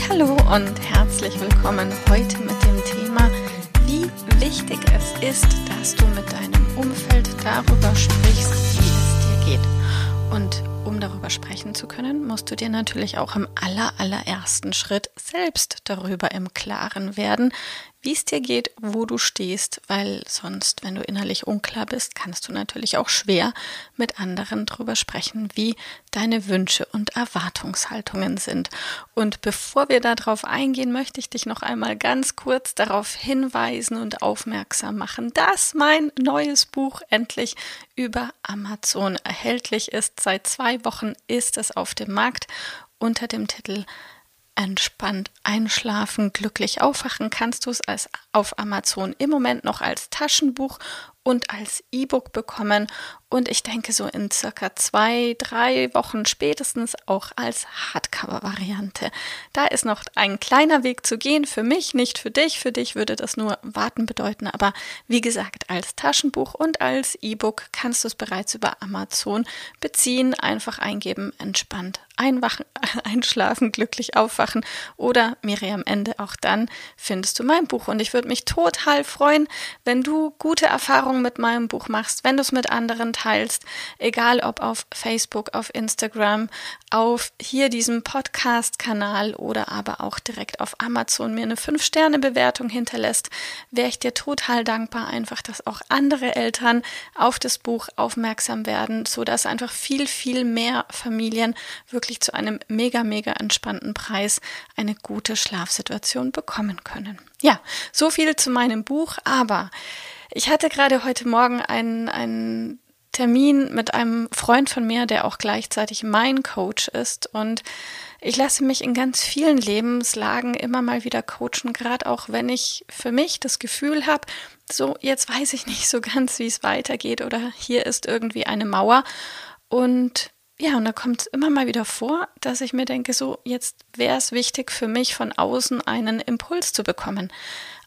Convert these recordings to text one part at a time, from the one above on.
Hallo und herzlich willkommen heute mit dem Thema, wie wichtig es ist, dass du mit deinem Umfeld darüber sprichst, wie es dir geht. Und um darüber sprechen zu können, musst du dir natürlich auch im aller, allerersten Schritt selbst darüber im Klaren werden, wie es dir geht, wo du stehst, weil sonst, wenn du innerlich unklar bist, kannst du natürlich auch schwer mit anderen darüber sprechen, wie deine Wünsche und Erwartungshaltungen sind. Und bevor wir darauf eingehen, möchte ich dich noch einmal ganz kurz darauf hinweisen und aufmerksam machen, dass mein neues Buch endlich über Amazon erhältlich ist. Seit zwei Wochen ist es auf dem Markt unter dem Titel entspannt einschlafen, glücklich aufwachen, kannst du es als auf Amazon im Moment noch als Taschenbuch und als E-Book bekommen und ich denke so in circa zwei, drei Wochen spätestens auch als Hardcover-Variante. Da ist noch ein kleiner Weg zu gehen für mich, nicht für dich. Für dich würde das nur warten bedeuten, aber wie gesagt, als Taschenbuch und als E-Book kannst du es bereits über Amazon beziehen, einfach eingeben, entspannt einwachen, einschlafen, glücklich aufwachen oder Miriam Ende. Auch dann findest du mein Buch und ich würde mich total freuen, wenn du gute Erfahrungen mit meinem Buch machst, wenn du es mit anderen teilst egal ob auf Facebook, auf Instagram, auf hier diesem Podcast-Kanal oder aber auch direkt auf Amazon mir eine 5-Sterne-Bewertung hinterlässt, wäre ich dir total dankbar, einfach, dass auch andere Eltern auf das Buch aufmerksam werden, so dass einfach viel, viel mehr Familien wirklich zu einem mega, mega entspannten Preis eine gute Schlafsituation bekommen können. Ja, so viel zu meinem Buch, aber ich hatte gerade heute Morgen einen, einen Termin mit einem Freund von mir, der auch gleichzeitig mein Coach ist. Und ich lasse mich in ganz vielen Lebenslagen immer mal wieder coachen, gerade auch wenn ich für mich das Gefühl habe, so jetzt weiß ich nicht so ganz, wie es weitergeht oder hier ist irgendwie eine Mauer. Und ja, und da kommt es immer mal wieder vor, dass ich mir denke, so jetzt wäre es wichtig für mich von außen einen Impuls zu bekommen.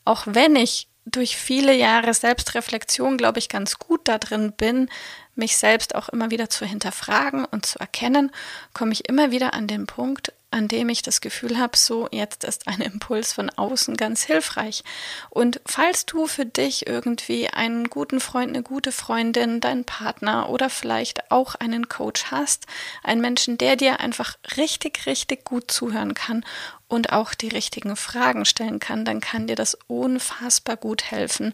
Auch wenn ich durch viele Jahre Selbstreflexion, glaube ich, ganz gut da drin bin, mich selbst auch immer wieder zu hinterfragen und zu erkennen, komme ich immer wieder an den Punkt, an dem ich das Gefühl habe, so jetzt ist ein Impuls von außen ganz hilfreich. Und falls du für dich irgendwie einen guten Freund, eine gute Freundin, deinen Partner oder vielleicht auch einen Coach hast, einen Menschen, der dir einfach richtig, richtig gut zuhören kann und auch die richtigen Fragen stellen kann, dann kann dir das unfassbar gut helfen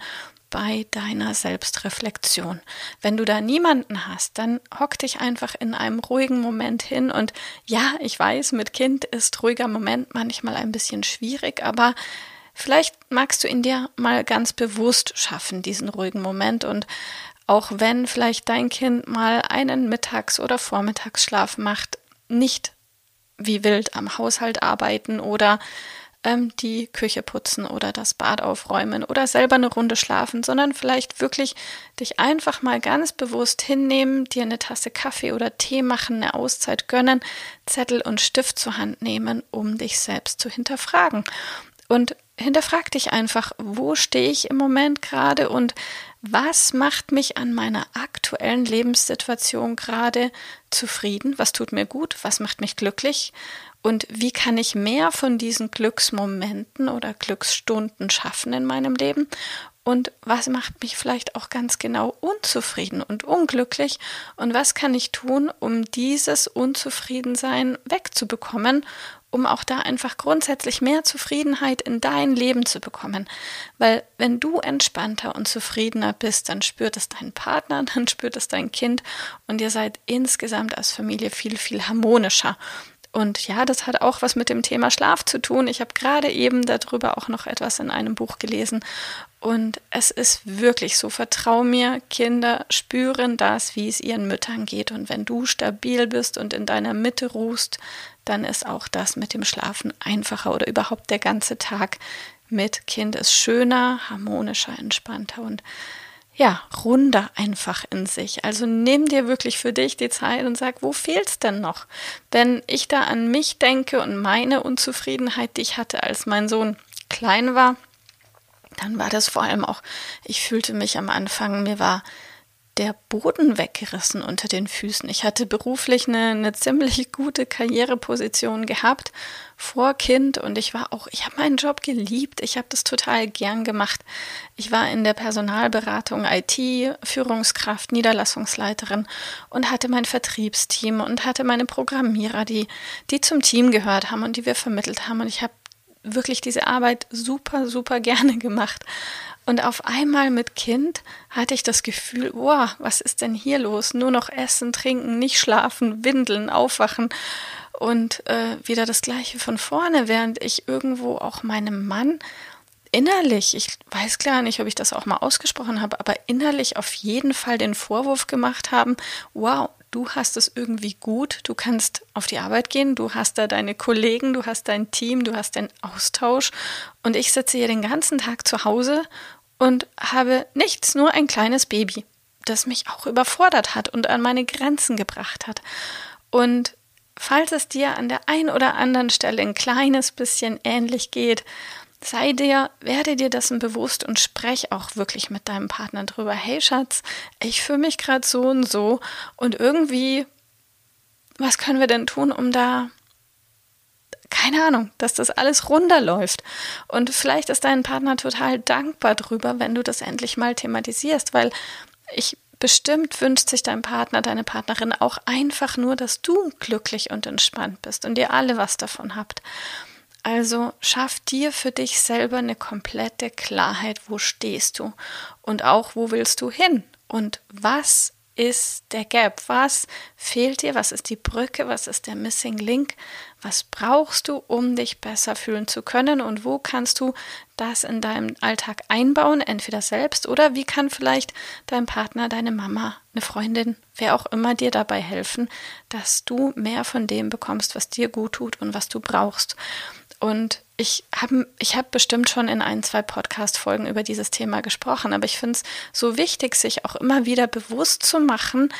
bei deiner Selbstreflexion. Wenn du da niemanden hast, dann hock dich einfach in einem ruhigen Moment hin und ja, ich weiß, mit Kind ist ruhiger Moment manchmal ein bisschen schwierig, aber vielleicht magst du ihn dir mal ganz bewusst schaffen, diesen ruhigen Moment und auch wenn vielleicht dein Kind mal einen Mittags- oder Vormittagsschlaf macht, nicht wie wild am Haushalt arbeiten oder ähm, die Küche putzen oder das Bad aufräumen oder selber eine Runde schlafen, sondern vielleicht wirklich dich einfach mal ganz bewusst hinnehmen, dir eine Tasse Kaffee oder Tee machen, eine Auszeit gönnen, Zettel und Stift zur Hand nehmen, um dich selbst zu hinterfragen. Und hinterfrag dich einfach, wo stehe ich im Moment gerade und was macht mich an meiner aktuellen Lebenssituation gerade zufrieden? Was tut mir gut? Was macht mich glücklich? Und wie kann ich mehr von diesen Glücksmomenten oder Glücksstunden schaffen in meinem Leben? Und was macht mich vielleicht auch ganz genau unzufrieden und unglücklich? Und was kann ich tun, um dieses Unzufriedensein wegzubekommen, um auch da einfach grundsätzlich mehr Zufriedenheit in dein Leben zu bekommen? Weil wenn du entspannter und zufriedener bist, dann spürt es dein Partner, dann spürt es dein Kind und ihr seid insgesamt als Familie viel, viel harmonischer. Und ja, das hat auch was mit dem Thema Schlaf zu tun. Ich habe gerade eben darüber auch noch etwas in einem Buch gelesen. Und es ist wirklich so, vertrau mir, Kinder spüren das, wie es ihren Müttern geht. Und wenn du stabil bist und in deiner Mitte ruhst, dann ist auch das mit dem Schlafen einfacher oder überhaupt der ganze Tag mit Kind ist schöner, harmonischer, entspannter und ja, runder einfach in sich. Also nimm dir wirklich für dich die Zeit und sag, wo fehlt's denn noch? Wenn ich da an mich denke und meine Unzufriedenheit, die ich hatte, als mein Sohn klein war, dann war das vor allem auch, ich fühlte mich am Anfang, mir war der Boden weggerissen unter den Füßen. Ich hatte beruflich eine, eine ziemlich gute Karriereposition gehabt vor Kind und ich war auch, ich habe meinen Job geliebt. Ich habe das total gern gemacht. Ich war in der Personalberatung IT, Führungskraft, Niederlassungsleiterin und hatte mein Vertriebsteam und hatte meine Programmierer, die, die zum Team gehört haben und die wir vermittelt haben. Und ich habe wirklich diese Arbeit super, super gerne gemacht. Und auf einmal mit Kind hatte ich das Gefühl, wow, was ist denn hier los? Nur noch essen, trinken, nicht schlafen, windeln, aufwachen und äh, wieder das gleiche von vorne, während ich irgendwo auch meinem Mann innerlich, ich weiß klar nicht, ob ich das auch mal ausgesprochen habe, aber innerlich auf jeden Fall den Vorwurf gemacht haben, wow, du hast es irgendwie gut, du kannst auf die Arbeit gehen, du hast da deine Kollegen, du hast dein Team, du hast den Austausch und ich sitze hier den ganzen Tag zu Hause und habe nichts, nur ein kleines Baby, das mich auch überfordert hat und an meine Grenzen gebracht hat. Und falls es dir an der einen oder anderen Stelle ein kleines bisschen ähnlich geht, sei dir, werde dir dessen bewusst und sprech auch wirklich mit deinem Partner drüber. Hey Schatz, ich fühle mich gerade so und so und irgendwie, was können wir denn tun, um da keine Ahnung, dass das alles runterläuft. Und vielleicht ist dein Partner total dankbar drüber, wenn du das endlich mal thematisierst, weil ich bestimmt wünscht sich dein Partner, deine Partnerin auch einfach nur, dass du glücklich und entspannt bist und ihr alle was davon habt. Also schaff dir für dich selber eine komplette Klarheit, wo stehst du und auch wo willst du hin und was ist der Gap? Was fehlt dir? Was ist die Brücke? Was ist der Missing Link? Was brauchst du, um dich besser fühlen zu können? Und wo kannst du das in deinem Alltag einbauen? Entweder selbst oder wie kann vielleicht dein Partner, deine Mama, eine Freundin, wer auch immer dir dabei helfen, dass du mehr von dem bekommst, was dir gut tut und was du brauchst. Und ich habe ich hab bestimmt schon in ein, zwei Podcast-Folgen über dieses Thema gesprochen, aber ich finde es so wichtig, sich auch immer wieder bewusst zu machen,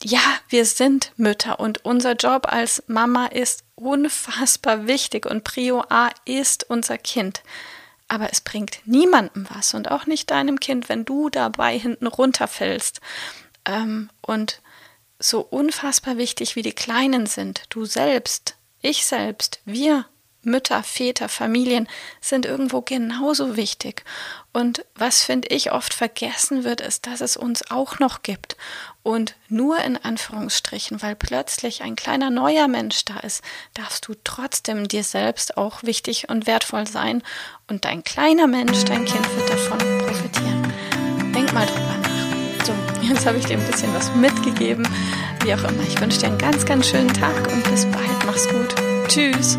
ja, wir sind Mütter und unser Job als Mama ist unfassbar wichtig und Prio A ist unser Kind. Aber es bringt niemandem was und auch nicht deinem Kind, wenn du dabei hinten runterfällst. Ähm, und so unfassbar wichtig wie die Kleinen sind, du selbst, ich selbst, wir Mütter, Väter, Familien sind irgendwo genauso wichtig. Und was finde ich oft vergessen wird, ist, dass es uns auch noch gibt. Und nur in Anführungsstrichen, weil plötzlich ein kleiner neuer Mensch da ist, darfst du trotzdem dir selbst auch wichtig und wertvoll sein. Und dein kleiner Mensch, dein Kind wird davon profitieren. Denk mal drüber nach. So, jetzt habe ich dir ein bisschen was mitgegeben. Wie auch immer, ich wünsche dir einen ganz, ganz schönen Tag und bis bald. Mach's gut. Tschüss.